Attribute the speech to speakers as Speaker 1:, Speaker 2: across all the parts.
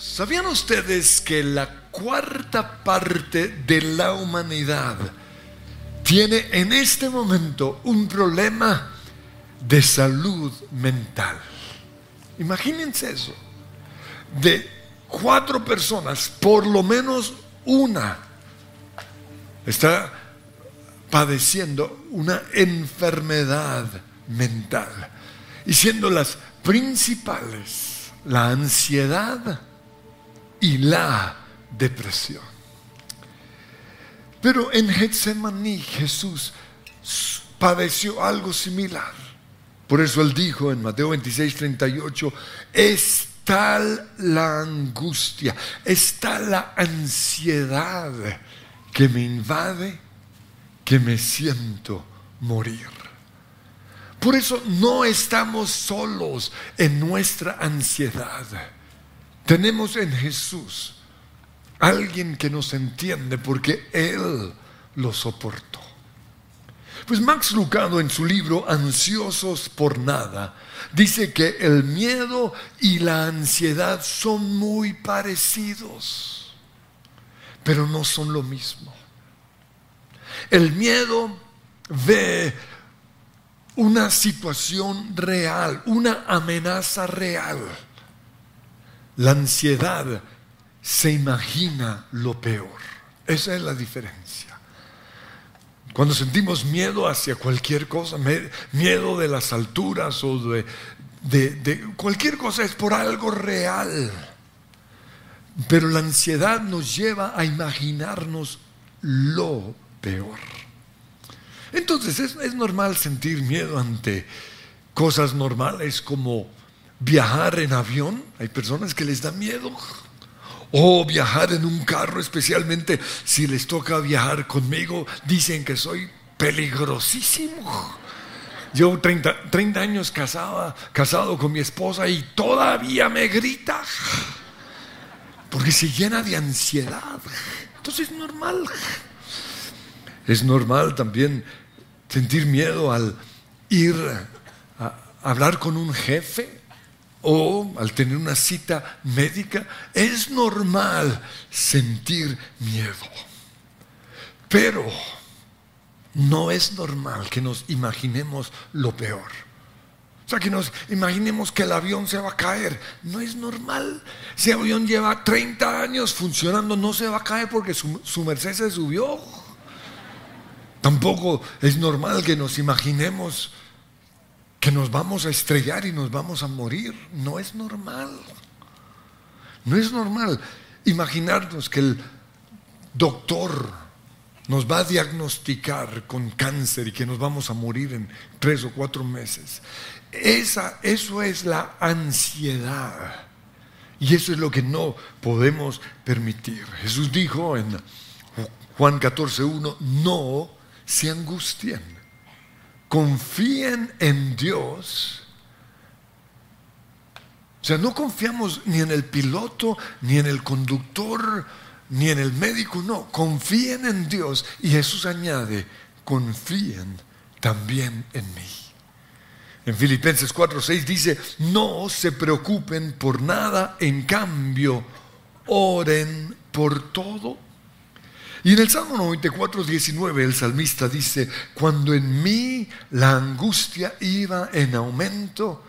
Speaker 1: ¿Sabían ustedes que la cuarta parte de la humanidad tiene en este momento un problema de salud mental? Imagínense eso. De cuatro personas, por lo menos una está padeciendo una enfermedad mental. Y siendo las principales la ansiedad, y la depresión. Pero en Getsemaní Jesús padeció algo similar. Por eso él dijo en Mateo 26, 38, es tal la angustia, es tal la ansiedad que me invade que me siento morir. Por eso no estamos solos en nuestra ansiedad tenemos en Jesús alguien que nos entiende porque Él lo soportó. Pues Max Lucado en su libro Ansiosos por nada dice que el miedo y la ansiedad son muy parecidos, pero no son lo mismo. El miedo ve una situación real, una amenaza real la ansiedad se imagina lo peor. Esa es la diferencia. Cuando sentimos miedo hacia cualquier cosa, miedo de las alturas o de, cualquier cosa, es por algo real. Pero la ansiedad nos lleva a imaginarnos lo peor. Entonces es, es normal sentir miedo ante cosas normales como viajar en avión, hay personas que les da miedo. O viajar en un carro, especialmente si les toca viajar conmigo, dicen que soy peligrosísimo. Yo 30, 30 años casada, casado con mi esposa y todavía me grita. Porque se llena de ansiedad. Entonces es normal. Es normal también sentir miedo al ir a hablar con un jefe o al tener una cita médica, es normal sentir miedo. Pero no es normal que nos imaginemos lo peor. O sea, que nos imaginemos que el avión se va a caer. No es normal. Si el avión lleva 30 años funcionando, no se va a caer porque su, su merced se subió. Tampoco es normal que nos imaginemos que nos vamos a estrellar y nos vamos a morir. No es normal. No es normal imaginarnos que el doctor nos va a diagnosticar con cáncer y que nos vamos a morir en tres o cuatro meses. Esa, eso es la ansiedad. Y eso es lo que no podemos permitir. Jesús dijo en Juan 14.1, no se angustien confíen en Dios. O sea, no confiamos ni en el piloto, ni en el conductor, ni en el médico, no, confíen en Dios. Y Jesús añade, confíen también en mí. En Filipenses 4:6 dice, no se preocupen por nada, en cambio, oren por todo y en el Salmo 94, 19, el salmista dice, cuando en mí la angustia iba en aumento,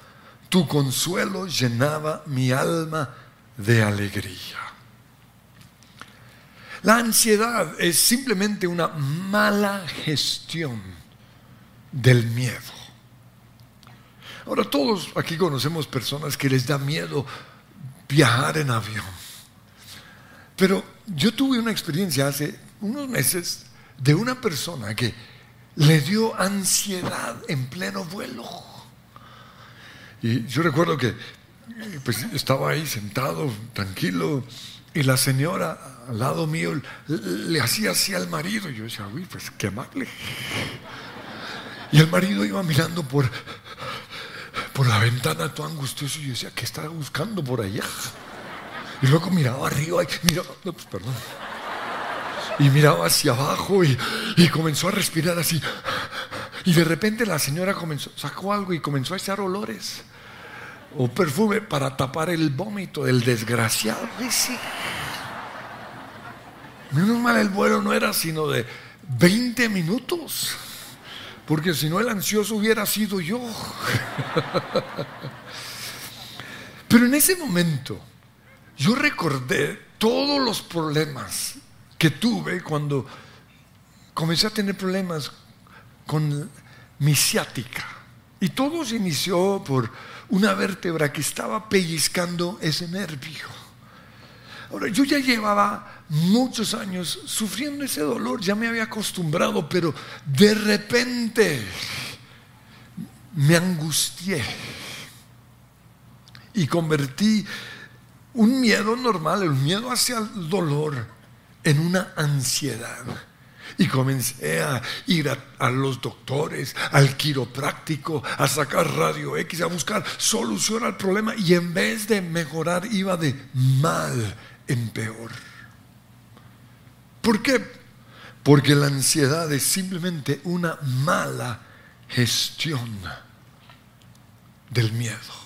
Speaker 1: tu consuelo llenaba mi alma de alegría. La ansiedad es simplemente una mala gestión del miedo. Ahora todos aquí conocemos personas que les da miedo viajar en avión. Pero yo tuve una experiencia hace unos meses de una persona que le dio ansiedad en pleno vuelo. Y yo recuerdo que pues, estaba ahí sentado, tranquilo, y la señora al lado mío le, hacía así al marido. Y yo decía, uy, pues qué amable. Y el marido iba mirando por, por la ventana todo angustioso y yo decía, ¿qué estaba buscando por allá? Y luego miraba arriba y miraba, no, pues perdón. Y miraba hacia abajo y, y, comenzó a respirar así. Y de repente la señora comenzó, sacó algo y comenzó a echar olores. o perfume para tapar el vómito del desgraciado. Menos mal el vuelo no era sino de 20 minutos, porque si no el ansioso hubiera sido yo. Pero en ese momento yo recordé todos los problemas que tuve cuando comencé a tener problemas con mi ciática. Y todo se inició por una vértebra que estaba pellizcando ese nervio. Ahora, yo ya llevaba muchos años sufriendo ese dolor, ya me había acostumbrado, pero de repente me angustié y convertí un miedo normal, el miedo hacia el dolor, en una ansiedad. Y comencé a ir a, los doctores, al quiropráctico, a sacar radio X, a buscar solución al problema. Y en vez de mejorar, iba de mal en peor. ¿Por qué? Porque la ansiedad es simplemente una mala gestión del miedo.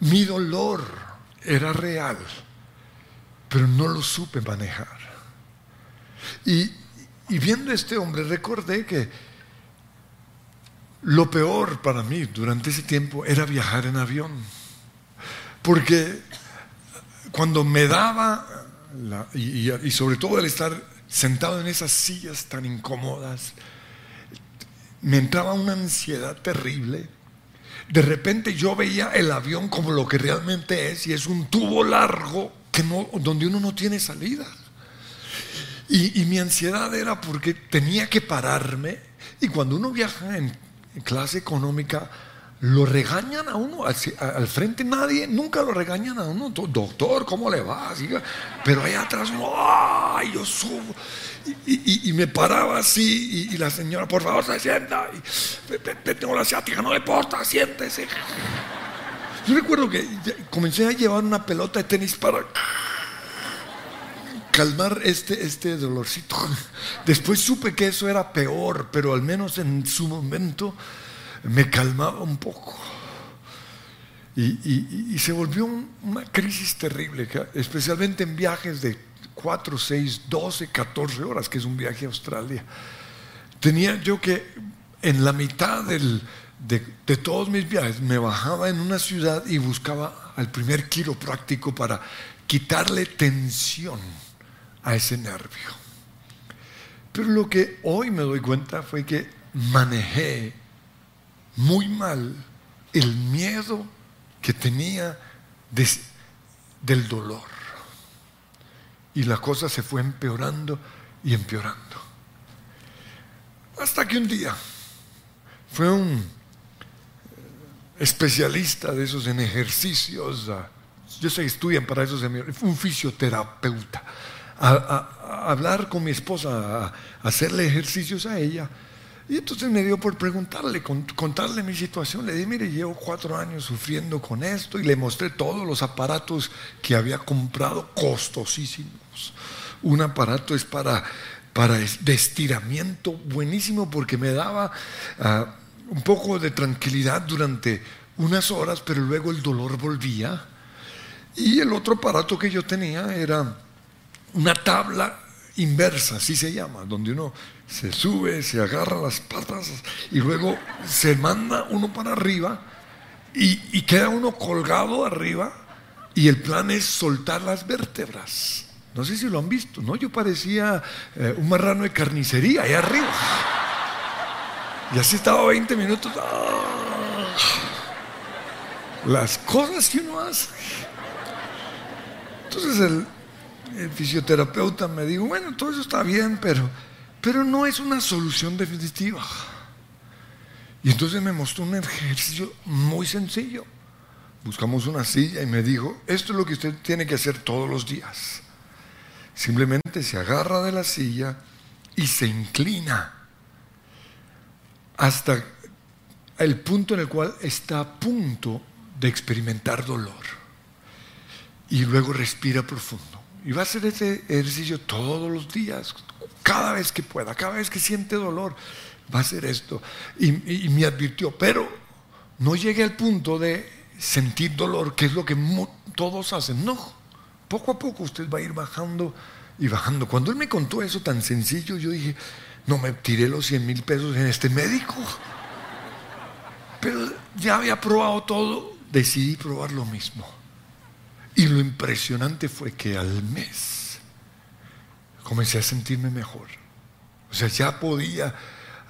Speaker 1: Mi dolor era real, pero no lo supe manejar. Y, viendo a este hombre recordé que lo peor para mí durante ese tiempo era viajar en avión. Porque cuando me daba, y, y, sobre todo el estar sentado en esas sillas tan incómodas, me entraba una ansiedad terrible de repente yo veía el avión como lo que realmente es y es un tubo largo que no, donde uno no tiene salida. Y, mi ansiedad era porque tenía que pararme y cuando uno viaja en, clase económica, lo regañan a uno, al, frente nadie, nunca lo regañan a uno, doctor, ¿cómo le va? Pero ahí atrás, ¡ay! Yo subo. Y, me paraba así y, la señora, por favor, se sienta. Y, tengo la ciática, no le importa, siéntese. Yo recuerdo que comencé a llevar una pelota de tenis para calmar este, este dolorcito. Después supe que eso era peor, pero al menos en su momento me calmaba un poco. Y, se volvió una crisis terrible, especialmente en viajes de 4, 6, 12, 14 horas, que es un viaje a Australia. Tenía yo que, en la mitad de, de, todos mis viajes, me bajaba en una ciudad y buscaba al primer quiropráctico para quitarle tensión a ese nervio. Pero lo que hoy me doy cuenta fue que manejé muy mal el miedo que tenía del dolor. Y la cosa se fue empeorando y empeorando. Hasta que un día fue un especialista de esos en ejercicios, yo sé que estudian para eso, un fisioterapeuta, a, hablar con mi esposa, a hacerle ejercicios a ella y entonces me dio por preguntarle, contarle mi situación. Le dije, mire, llevo cuatro años sufriendo con esto y le mostré todos los aparatos que había comprado, costosísimos. Un aparato es para, para de buenísimo porque me daba ah, un poco de tranquilidad durante unas horas, pero luego el dolor volvía. Y el otro aparato que yo tenía era una tabla inversa, así se llama, donde uno se sube, se agarra las patas y luego se manda uno para arriba y, queda uno colgado arriba y el plan es soltar las vértebras. No sé si lo han visto, ¿no? Yo parecía eh, un marrano de carnicería ahí arriba. Y así estaba 20 minutos. Las cosas que uno hace. Entonces el, el fisioterapeuta me dijo, bueno, todo eso está bien, pero, pero no es una solución definitiva. Y entonces me mostró un ejercicio muy sencillo. Buscamos una silla y me dijo, esto es lo que usted tiene que hacer todos los días. Simplemente se agarra de la silla y se inclina hasta el punto en el cual está a punto de experimentar dolor. Y luego respira profundo. Y va a hacer ese ejercicio todos los días, cada vez que pueda, cada vez que siente dolor, va a hacer esto. Y, me advirtió, pero no llegue al punto de sentir dolor, que es lo que todos hacen. No, poco a poco usted va a ir bajando y bajando. Cuando él me contó eso tan sencillo, yo dije, no me tiré los 100 mil pesos en este médico. Pero ya había probado todo, decidí probar lo mismo. Y lo impresionante fue que al mes comencé a sentirme mejor. O sea, ya podía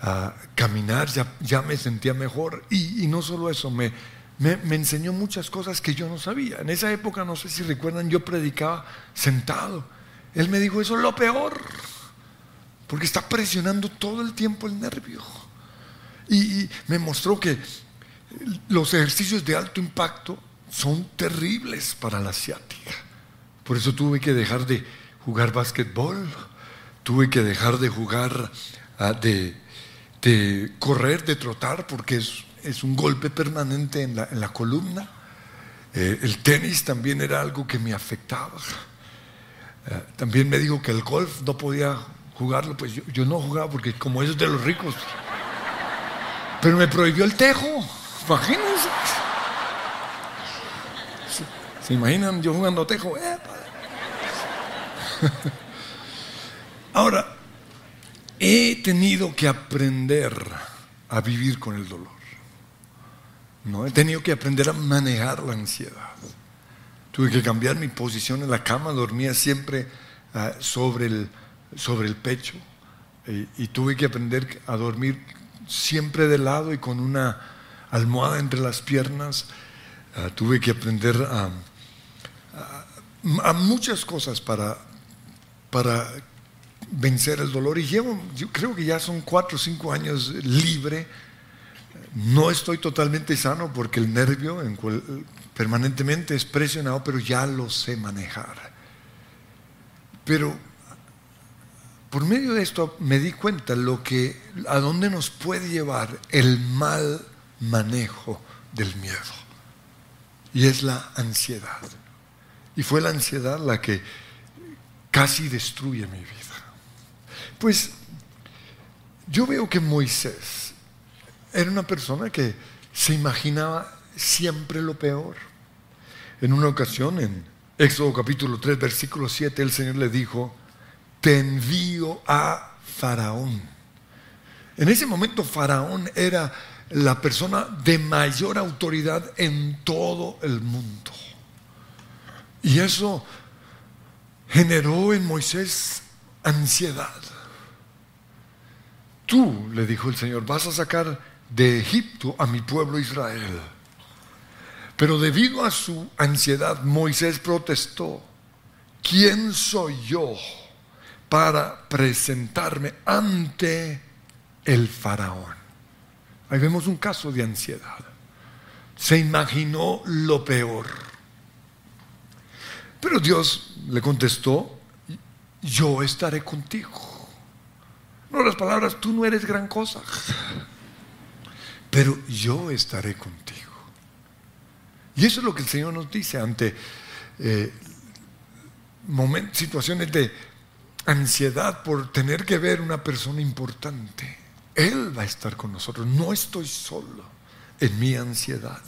Speaker 1: ah, caminar, ya, ya, me sentía mejor. Y, no solo eso, me, me, enseñó muchas cosas que yo no sabía. En esa época, no sé si recuerdan, yo predicaba sentado. Él me dijo, eso es lo peor, porque está presionando todo el tiempo el nervio. Y, me mostró que los ejercicios de alto impacto son terribles para la asiática. Por eso tuve que dejar de jugar básquetbol, tuve que dejar de jugar, ah, de, correr, de trotar, porque es, un golpe permanente en la, columna. Eh, el tenis también era algo que me afectaba. Eh, también me dijo que el golf no podía jugarlo, pues yo, no jugaba porque como eso es de los ricos. Pero me prohibió el tejo, imagínense. ¿Se, imaginan yo jugando tejo? Ahora, he tenido que aprender a vivir con el dolor. No, he tenido que aprender a manejar la ansiedad. Tuve que cambiar mi posición en la cama, dormía siempre ah, sobre, el, sobre el pecho y, tuve que aprender a dormir siempre de lado y con una almohada entre las piernas. Ah, tuve que aprender a, a, muchas cosas para, para vencer el dolor y llevo, yo creo que ya son cuatro o cinco años libre. No estoy totalmente sano porque el nervio en permanentemente es presionado, pero ya lo sé manejar. Pero por medio de esto me di cuenta lo que a dónde nos puede llevar el mal manejo del miedo. Y es la ansiedad. Y fue la ansiedad la que casi destruye mi vida. Pues yo veo que Moisés era una persona que se imaginaba siempre lo peor. En una ocasión, en Éxodo capítulo 3, versículo 7, el Señor le dijo, te envío a Faraón. En ese momento Faraón era la persona de mayor autoridad en todo el mundo. Y eso generó en Moisés ansiedad. Tú, le dijo el Señor, vas a sacar de Egipto a mi pueblo Israel. Pero debido a su ansiedad, Moisés protestó, ¿quién soy yo para presentarme ante el faraón? Ahí vemos un caso de ansiedad. Se imaginó lo peor. Pero Dios le contestó, yo estaré contigo. No las palabras, tú no eres gran cosa, pero yo estaré contigo. Y eso es lo que el Señor nos dice ante eh, situaciones de ansiedad por tener que ver una persona importante. Él va a estar con nosotros. No estoy solo en mi ansiedad.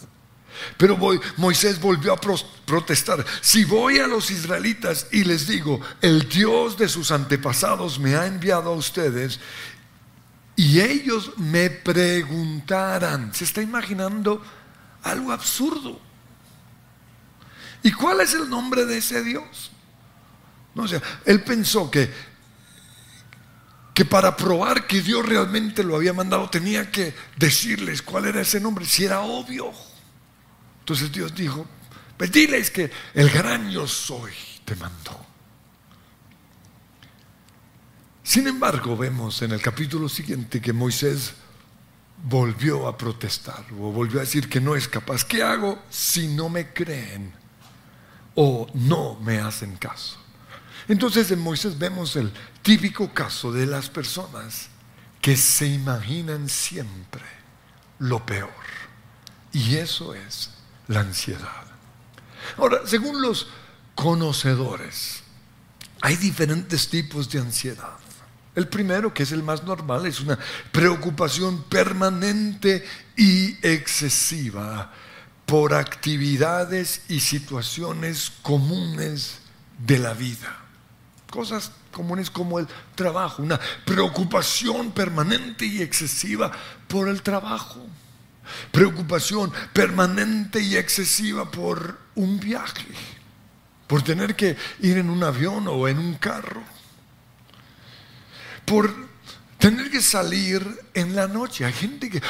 Speaker 1: Pero Moisés volvió a protestar. Si voy a los israelitas y les digo, el Dios de sus antepasados me ha enviado a ustedes, y ellos me preguntaran, se está imaginando algo absurdo. ¿Y cuál es el nombre de ese Dios? No, o él pensó que, que para probar que Dios realmente lo había mandado tenía que decirles cuál era ese nombre, si era obvio. Entonces Dios dijo, pues diles que el gran yo soy te mandó. Sin embargo, vemos en el capítulo siguiente que Moisés volvió a protestar o volvió a decir que no es capaz. ¿Qué hago si no me creen? o no me hacen caso. Entonces en Moisés vemos el típico caso de las personas que se imaginan siempre lo peor. Y eso es la ansiedad. Ahora, según los conocedores, hay diferentes tipos de ansiedad. El primero, que es el más normal, es una preocupación permanente y excesiva por actividades y situaciones comunes de la vida. Cosas comunes como el trabajo, una preocupación permanente y excesiva por el trabajo. Preocupación permanente y excesiva por un viaje, por tener que ir en un avión o en un carro, por tener que salir en la noche. Hay gente que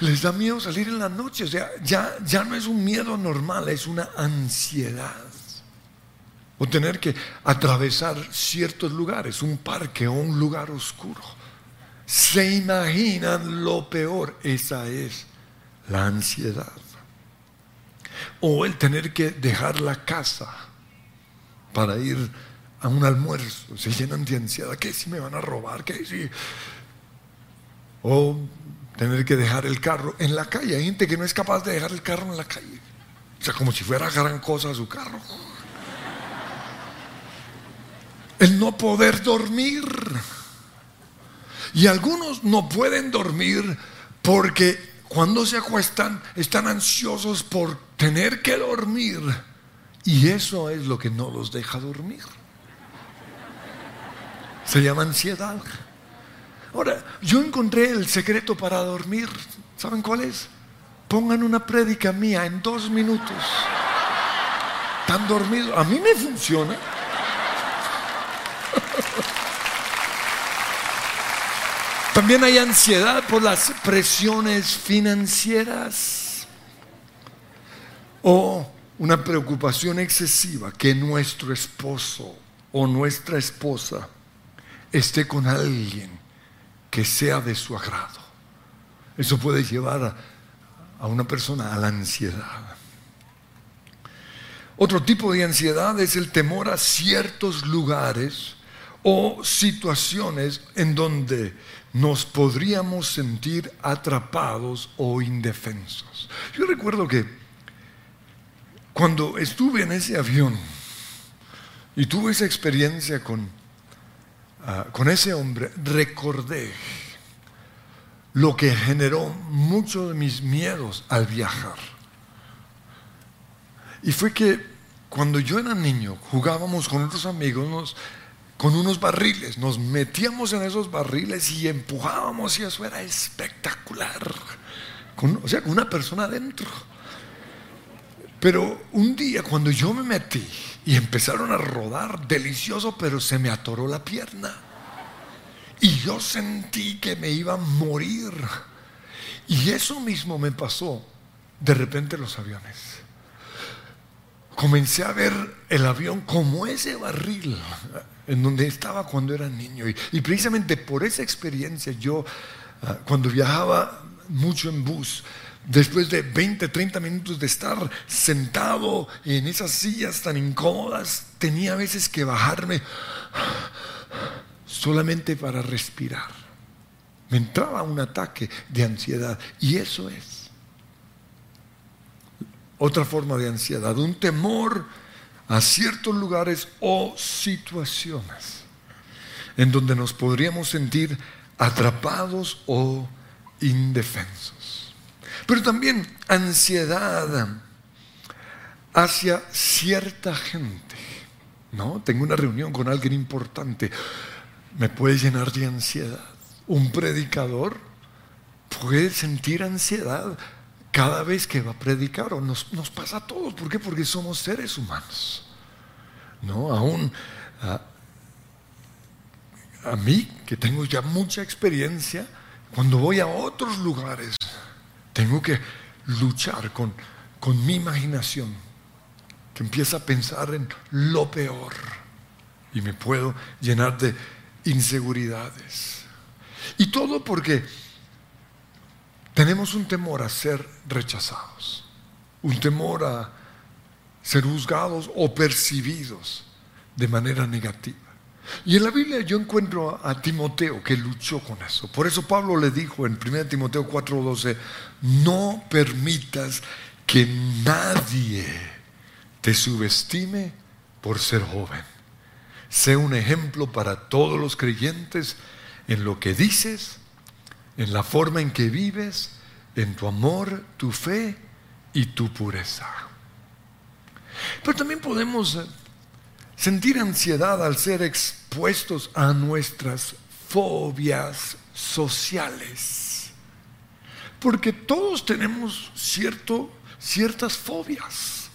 Speaker 1: les da miedo salir en la noche, o sea, ya, ya no es un miedo normal, es una ansiedad. O tener que atravesar ciertos lugares, un parque o un lugar oscuro. Se imaginan lo peor, esa es la ansiedad. O el tener que dejar la casa para ir a un almuerzo. Se llenan de ansiedad. ¿Qué si me van a robar? ¿Qué si? O tener que dejar el carro en la calle. Hay gente que no es capaz de dejar el carro en la calle. O sea, como si fuera gran cosa su carro. El no poder dormir. Y algunos no pueden dormir porque cuando se acuestan están ansiosos por tener que dormir y eso es lo que no los deja dormir. Se llama ansiedad. Ahora, yo encontré el secreto para dormir. ¿Saben cuál es? Pongan una prédica mía en dos minutos. Están dormidos. A mí me funciona. También hay ansiedad por las presiones financieras o una preocupación excesiva que nuestro esposo o nuestra esposa esté con alguien que sea de su agrado. Eso puede llevar a, una persona a la ansiedad. Otro tipo de ansiedad es el temor a ciertos lugares o situaciones en donde nos podríamos sentir atrapados o indefensos. Yo recuerdo que cuando estuve en ese avión y tuve esa experiencia con, ah, con ese hombre, recordé lo que generó muchos de mis miedos al viajar. Y fue que cuando yo era niño jugábamos con otros amigos, nos con unos barriles. Nos metíamos en esos barriles y empujábamos y eso era espectacular. o sea, con una persona adentro. Pero un día cuando yo me metí y empezaron a rodar, delicioso, pero se me atoró la pierna. Y yo sentí que me iba a morir. Y eso mismo me pasó de repente los aviones. Comencé a ver el avión como ese barril en donde estaba cuando era niño. Y, precisamente por esa experiencia yo, ah, cuando viajaba mucho en bus, después de 20, 30 minutos de estar sentado en esas sillas tan incómodas, tenía a veces que bajarme solamente para respirar. Me entraba un ataque de ansiedad y eso es otra forma de ansiedad, un temor a ciertos lugares o situaciones en donde nos podríamos sentir atrapados o indefensos. Pero también ansiedad hacia cierta gente. ¿No? Tengo una reunión con alguien importante. Me puede llenar de ansiedad. Un predicador puede sentir ansiedad cada vez que va a predicar, o nos, pasa a todos. ¿Por qué? Porque somos seres humanos. ¿No? Aún a, a mí, que tengo ya mucha experiencia, cuando voy a otros lugares, tengo que luchar con, con mi imaginación, que empieza a pensar en lo peor y me puedo llenar de inseguridades. Y todo porque tenemos un temor a ser rechazados, un temor a ser juzgados o percibidos de manera negativa. Y en la Biblia yo encuentro a Timoteo que luchó con eso. Por eso Pablo le dijo en 1 Timoteo 4:12, no permitas que nadie te subestime por ser joven. Sé un ejemplo para todos los creyentes en lo que dices, en la forma en que vives, en tu amor, tu fe y tu pureza. Pero también podemos eh, sentir ansiedad al ser expuestos a nuestras fobias sociales. Porque todos tenemos cierto, ciertas fobias.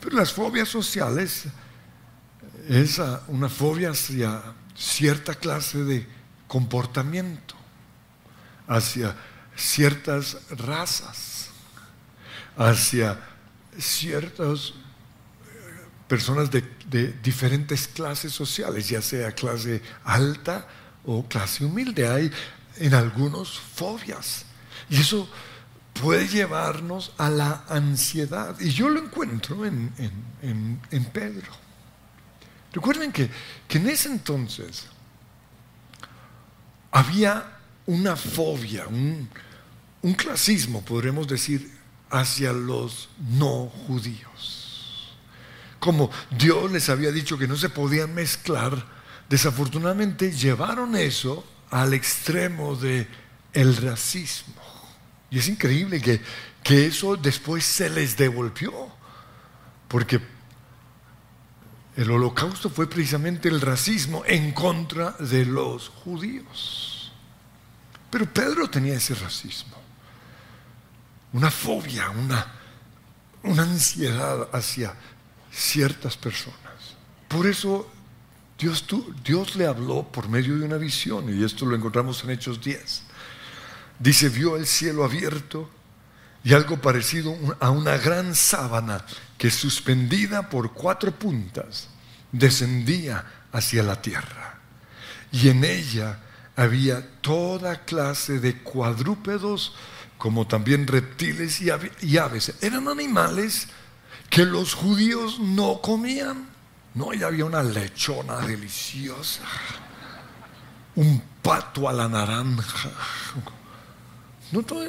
Speaker 1: Pero las fobias sociales es una fobia hacia cierta clase de comportamiento, hacia ciertas razas, hacia ciertas eh, personas de, diferentes clases sociales, ya sea clase alta o clase humilde. Hay en algunos fobias. Y eso puede llevarnos a la ansiedad. Y yo lo encuentro en, en Pedro. Recuerden que, en ese entonces había una fobia, un, clasismo, podremos decir, hacia los no judíos. Como Dios les había dicho que no se podían mezclar, desafortunadamente llevaron eso al extremo de el racismo. Y es increíble que eso después se les devolvió, porque el holocausto fue precisamente el racismo en contra de los judíos. Pero Pedro tenía ese racismo, una fobia, una, una ansiedad hacia ciertas personas. Por eso Dios, Dios le habló por medio de una visión, y esto lo encontramos en Hechos 10. Dice, vio el cielo abierto y algo parecido a una gran sábana que suspendida por cuatro puntas descendía hacia la tierra. Y en ella había toda clase de cuadrúpedos, como también reptiles y aves. Eran animales que los judíos no comían. No, y había una lechona deliciosa, un pato a la naranja. No, todo,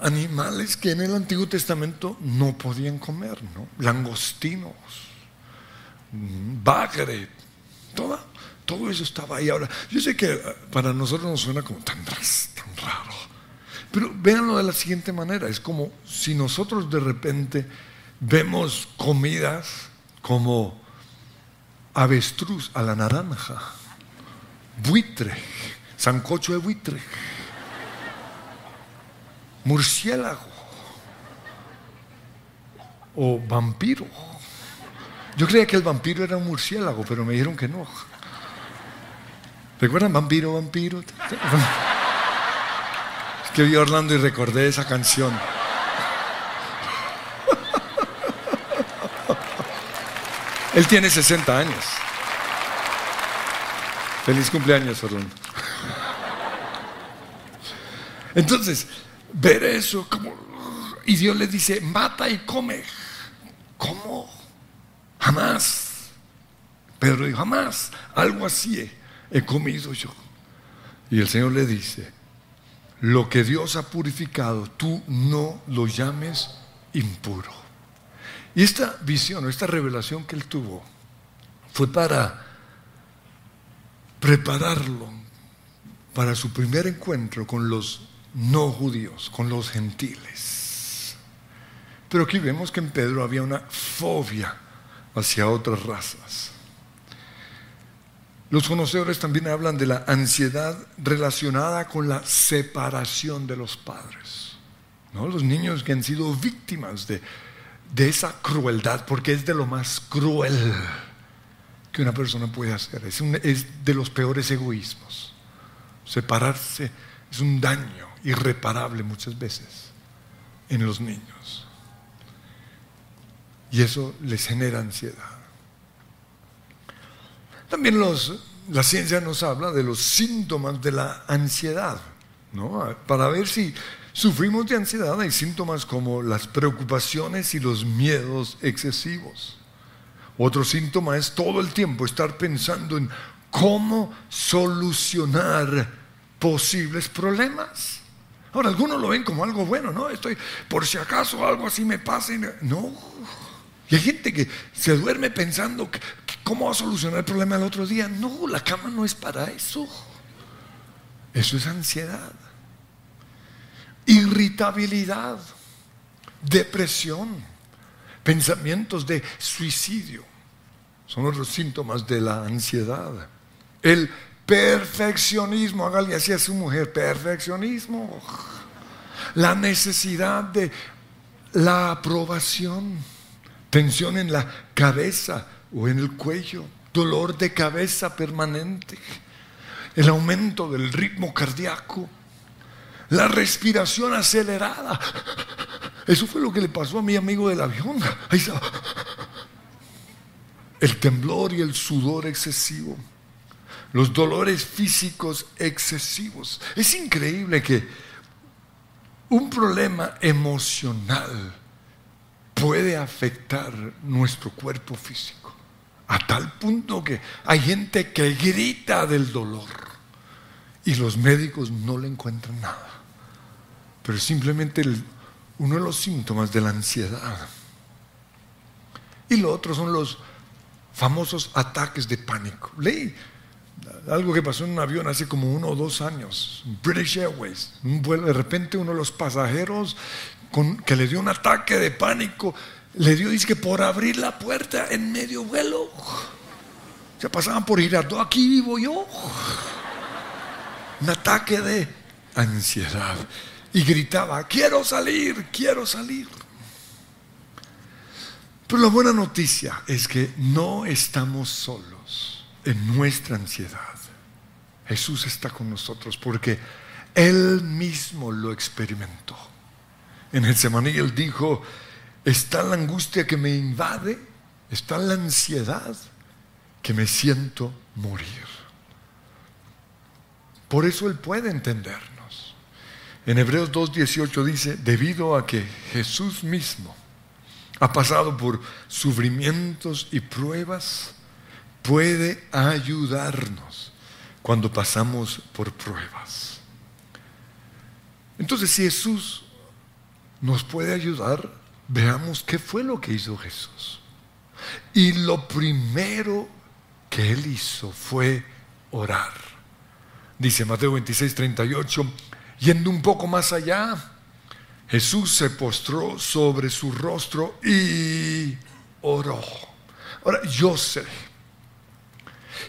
Speaker 1: animales que en el Antiguo Testamento no podían comer, ¿no? Langostinos, bagre, todo, todo eso estaba ahí. Ahora, yo sé que eh, para nosotros nos suena como tan, tan raro, pero véanlo de la siguiente manera, es como si nosotros de repente vemos comidas como avestruz a la naranja, buitre, sancocho de buitre murciélago o vampiro. Yo creía que el vampiro era un murciélago, pero me dijeron que no. ¿Recuerdan vampiro, vampiro? Es que vi a Orlando y recordé esa canción. Él tiene 60 años. Feliz cumpleaños, Orlando. Entonces, ver eso como... Y Dios le dice, mata y come. ¿Cómo? Jamás. Pedro dijo, jamás. Algo así he, comido yo. Y el Señor le dice, lo que Dios ha purificado, tú no lo llames impuro. Y esta visión, esta revelación que él tuvo, fue para prepararlo para su primer encuentro con los no judíos, con los gentiles. Pero aquí vemos que en Pedro había una fobia hacia otras razas. Los conocedores también hablan de la ansiedad relacionada con la separación de los padres. ¿no? Los niños que han sido víctimas de, esa crueldad, porque es de lo más cruel que una persona puede hacer. Es, es de los peores egoísmos. Separarse es un daño irreparable muchas veces en los niños. Y eso les genera ansiedad. También la ciencia nos habla de los síntomas de la ansiedad, ¿no? Para ver si sufrimos de ansiedad hay síntomas como las preocupaciones y los miedos excesivos. Otro síntoma es todo el tiempo estar pensando en cómo solucionar posibles problemas. Ahora, algunos lo ven como algo bueno, ¿no? Estoy, por si acaso algo así me pase. No. Y hay gente que se duerme pensando cómo va a solucionar el problema el otro día. No, la cama no es para eso. Eso es ansiedad. irritabilidad, depresión, pensamientos de suicidio. Son otros síntomas de la ansiedad. El perfeccionismo, hágale así a su mujer, perfeccionismo. La necesidad de la aprobación, tensión en la cabeza o en el cuello, dolor de cabeza permanente, el aumento del ritmo cardíaco, la respiración acelerada. Eso fue lo que le pasó a mi amigo del avión. El temblor y el sudor excesivo, los dolores físicos excesivos. Es increíble que un problema emocional puede afectar nuestro cuerpo físico. A tal punto que hay gente que grita del dolor y los médicos no le encuentran nada. Pero simplemente uno de los síntomas de la ansiedad. Y lo otro son los famosos ataques de pánico. Leí algo que pasó en un avión hace como uno o dos años, British Airways, de repente uno de los pasajeros que le dio un ataque de pánico, le dio, dice que por abrir la puerta en medio vuelo, se pasaban por Girardot, aquí vivo yo, un ataque de ansiedad, y gritaba, quiero salir, quiero salir. Pero la buena noticia es que no estamos solos en nuestra ansiedad. Jesús está con nosotros porque Él mismo lo experimentó. En el y Él dijo, está la angustia que me invade, está la ansiedad que me siento morir. Por eso Él puede entendernos. En Hebreos 2.18 dice, debido a que Jesús mismo ha pasado por sufrimientos y pruebas, puede ayudarnos cuando pasamos por pruebas. Entonces, si Jesús nos puede ayudar, veamos qué fue lo que hizo Jesús. Y lo primero que él hizo fue orar. Dice Mateo 26, 38, yendo un poco más allá, Jesús se postró sobre su rostro y oró. Ahora, yo sé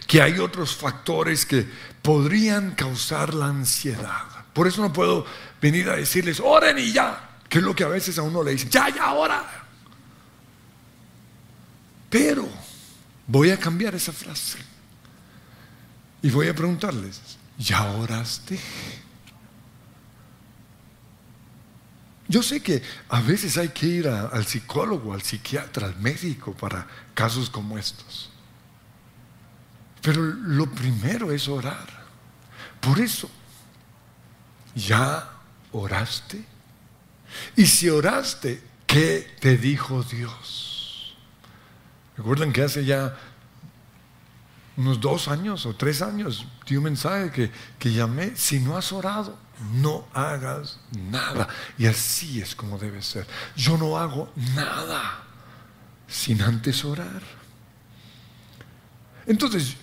Speaker 1: que hay otros factores que podrían causar la ansiedad. Por eso no puedo venir a decirles, oren y ya, que es lo que a veces a uno le dicen, ya, ya, ora. Pero voy a cambiar esa frase y voy a preguntarles, ¿ya oraste? Yo sé que a veces hay que ir al psicólogo, al psiquiatra, al médico para casos como estos. Pero lo primero es orar. Por eso, ¿ya oraste? Y si oraste, ¿qué te dijo Dios? Recuerdan que hace ya unos dos años o tres años di un mensaje que, que llamé, si no has orado, no hagas nada. Y así es como debe ser. Yo no hago nada sin antes orar. Entonces,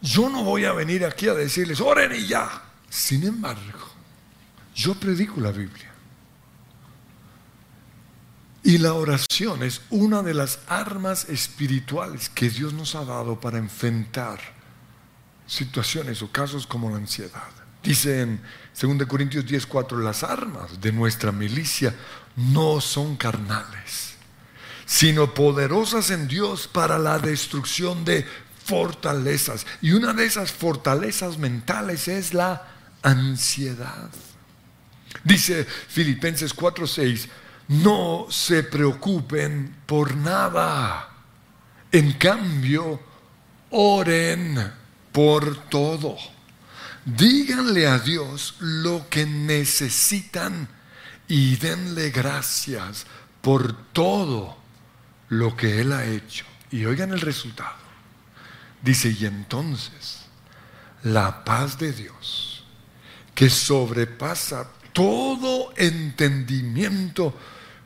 Speaker 1: yo no voy a venir aquí a decirles, oren y ya. Sin embargo, yo predico la Biblia. Y la oración es una de las armas espirituales que Dios nos ha dado para enfrentar situaciones o casos como la ansiedad. Dice en 2 Corintios 10:4, las armas de nuestra milicia no son carnales, sino poderosas en Dios para la destrucción de fortalezas. Y una de esas fortalezas mentales es la ansiedad. Dice Filipenses 4:6, no se preocupen por nada. En cambio, oren por todo. Díganle a Dios lo que necesitan y denle gracias por todo lo que Él ha hecho. Y oigan el resultado. Dice, y entonces la paz de Dios, que sobrepasa todo entendimiento,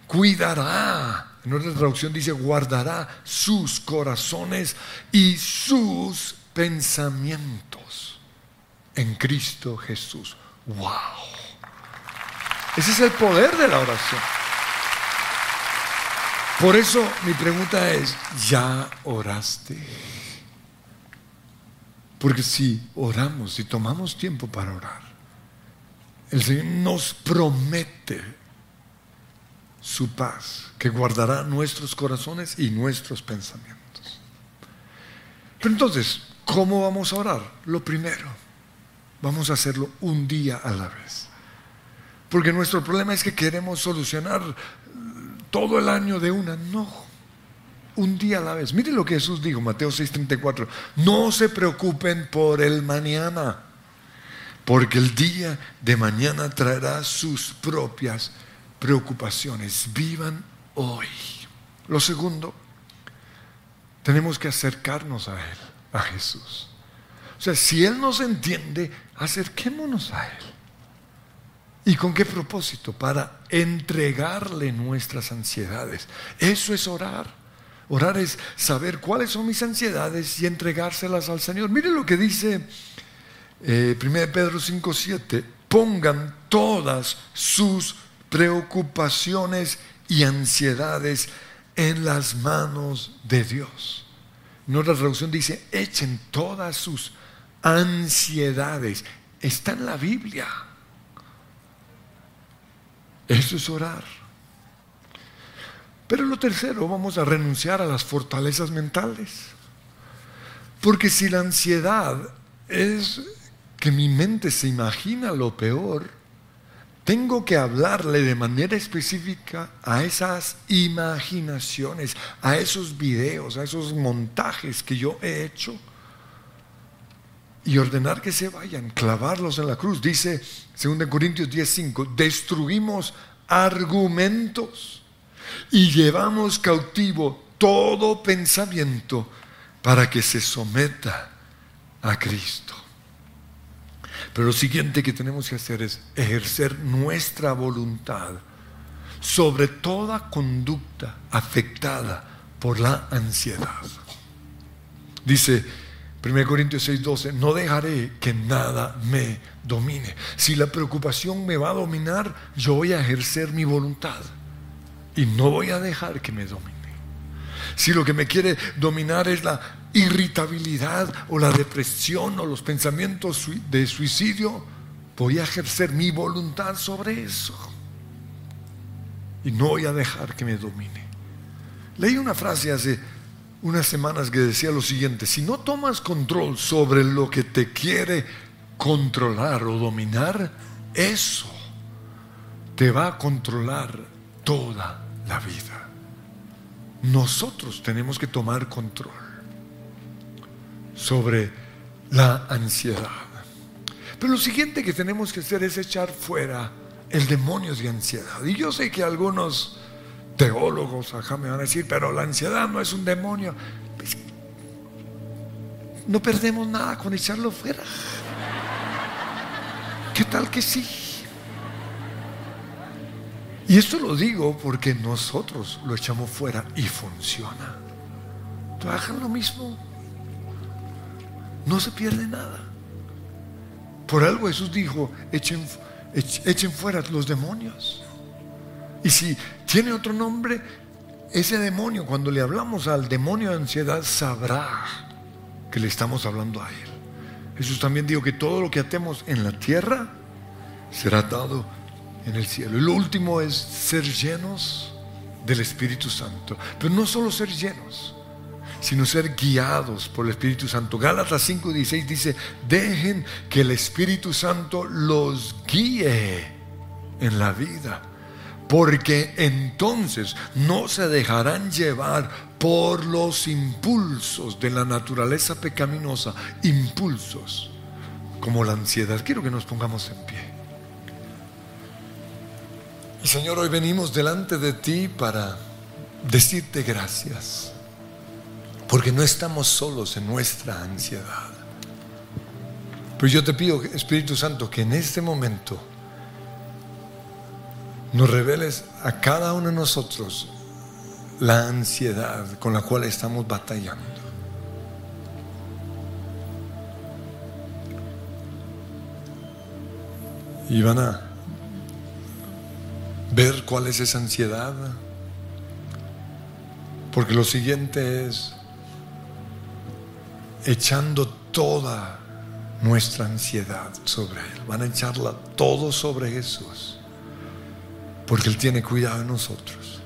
Speaker 1: cuidará. En otra traducción dice, guardará sus corazones y sus pensamientos en Cristo Jesús. ¡Wow! Ese es el poder de la oración. Por eso mi pregunta es, ¿ya oraste? Porque si oramos, si tomamos tiempo para orar, el Señor nos promete su paz, que guardará nuestros corazones y nuestros pensamientos. Pero entonces, ¿cómo vamos a orar? Lo primero, vamos a hacerlo un día a la vez. Porque nuestro problema es que queremos solucionar todo el año de una. No, un día a la vez. Mire lo que Jesús dijo, Mateo 6:34. No se preocupen por el mañana, porque el día de mañana traerá sus propias preocupaciones. Vivan hoy. Lo segundo, tenemos que acercarnos a Él, a Jesús. O sea, si Él nos entiende, acerquémonos a Él. ¿Y con qué propósito? Para entregarle nuestras ansiedades. Eso es orar. Orar es saber cuáles son mis ansiedades y entregárselas al Señor. Mire lo que dice eh, 1 Pedro 5:7. Pongan todas sus preocupaciones y ansiedades en las manos de Dios. En otra traducción dice, echen todas sus ansiedades. Está en la Biblia. Eso es orar. Pero lo tercero, vamos a renunciar a las fortalezas mentales. Porque si la ansiedad es que mi mente se imagina lo peor, tengo que hablarle de manera específica a esas imaginaciones, a esos videos, a esos montajes que yo he hecho y ordenar que se vayan, clavarlos en la cruz. Dice 2 Corintios 10:5, destruimos argumentos y llevamos cautivo todo pensamiento para que se someta a Cristo. Pero lo siguiente que tenemos que hacer es ejercer nuestra voluntad sobre toda conducta afectada por la ansiedad. Dice 1 Corintios 6:12, no dejaré que nada me domine. Si la preocupación me va a dominar, yo voy a ejercer mi voluntad y no voy a dejar que me domine. Si lo que me quiere dominar es la irritabilidad o la depresión o los pensamientos de suicidio, voy a ejercer mi voluntad sobre eso. Y no voy a dejar que me domine. Leí una frase hace unas semanas que decía lo siguiente, si no tomas control sobre lo que te quiere controlar o dominar, eso te va a controlar toda la vida. Nosotros tenemos que tomar control sobre la ansiedad. Pero lo siguiente que tenemos que hacer es echar fuera el demonio de ansiedad. Y yo sé que algunos teólogos acá me van a decir, pero la ansiedad no es un demonio. Pues, no perdemos nada con echarlo fuera. ¿Qué tal que sí? Y esto lo digo porque nosotros lo echamos fuera y funciona. Trabajan lo mismo no se pierde nada. Por algo Jesús dijo, echen, echen fuera los demonios. Y si tiene otro nombre, ese demonio, cuando le hablamos al demonio de ansiedad, sabrá que le estamos hablando a él. Jesús también dijo que todo lo que atemos en la tierra será atado en el cielo. Y lo último es ser llenos del Espíritu Santo. Pero no solo ser llenos, sino ser guiados por el Espíritu Santo. Gálatas 5:16 dice, dejen que el Espíritu Santo los guíe en la vida, porque entonces no se dejarán llevar por los impulsos de la naturaleza pecaminosa, impulsos como la ansiedad. Quiero que nos pongamos en pie. Señor, hoy venimos delante de ti para decirte gracias porque no estamos solos en nuestra ansiedad. Pero yo te pido, Espíritu Santo, que en este momento nos reveles a cada uno de nosotros la ansiedad con la cual estamos batallando. Y van a ver cuál es esa ansiedad. Porque lo siguiente es echando toda nuestra ansiedad sobre Él. Van a echarla todo sobre Jesús. Porque Él tiene cuidado de nosotros.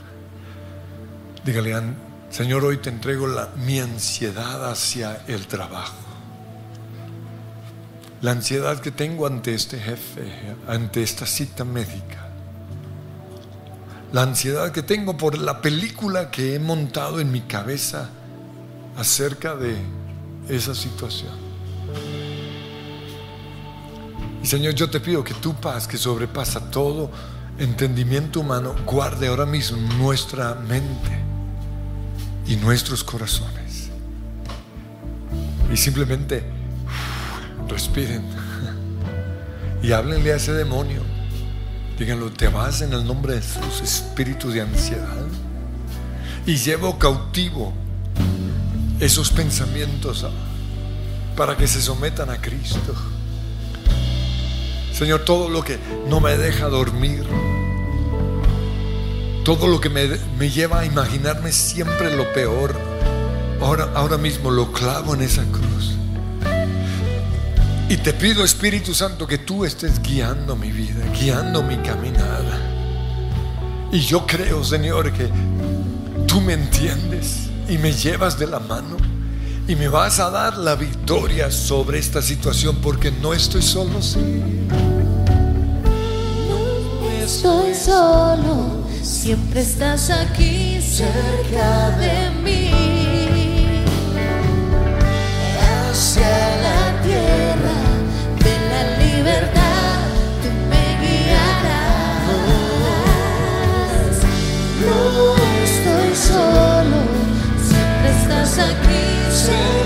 Speaker 1: Dígale, Señor, hoy te entrego la, mi ansiedad hacia el trabajo. La ansiedad que tengo ante este jefe, ante esta cita médica. La ansiedad que tengo por la película que he montado en mi cabeza acerca de esa situación. Y Señor, yo te pido que tu paz, que sobrepasa todo entendimiento humano, guarde ahora mismo nuestra mente y nuestros corazones. Y simplemente respiren y háblenle a ese demonio. Díganlo, te vas en el nombre de sus espíritus de ansiedad y llevo cautivo esos pensamientos para que se sometan a Cristo. Señor, todo lo que no me deja dormir, todo lo que me, lleva a imaginarme siempre lo peor, ahora, ahora mismo lo clavo en esa cruz. Y te pido, Espíritu Santo, que tú estés guiando mi vida, guiando mi caminada. Y yo creo, Señor, que tú me entiendes y me llevas de la mano y me vas a dar la victoria sobre esta situación porque no estoy solo, sí.
Speaker 2: No estoy solo, siempre estás aquí cerca de mí. Solo, siempre estás aquí cerca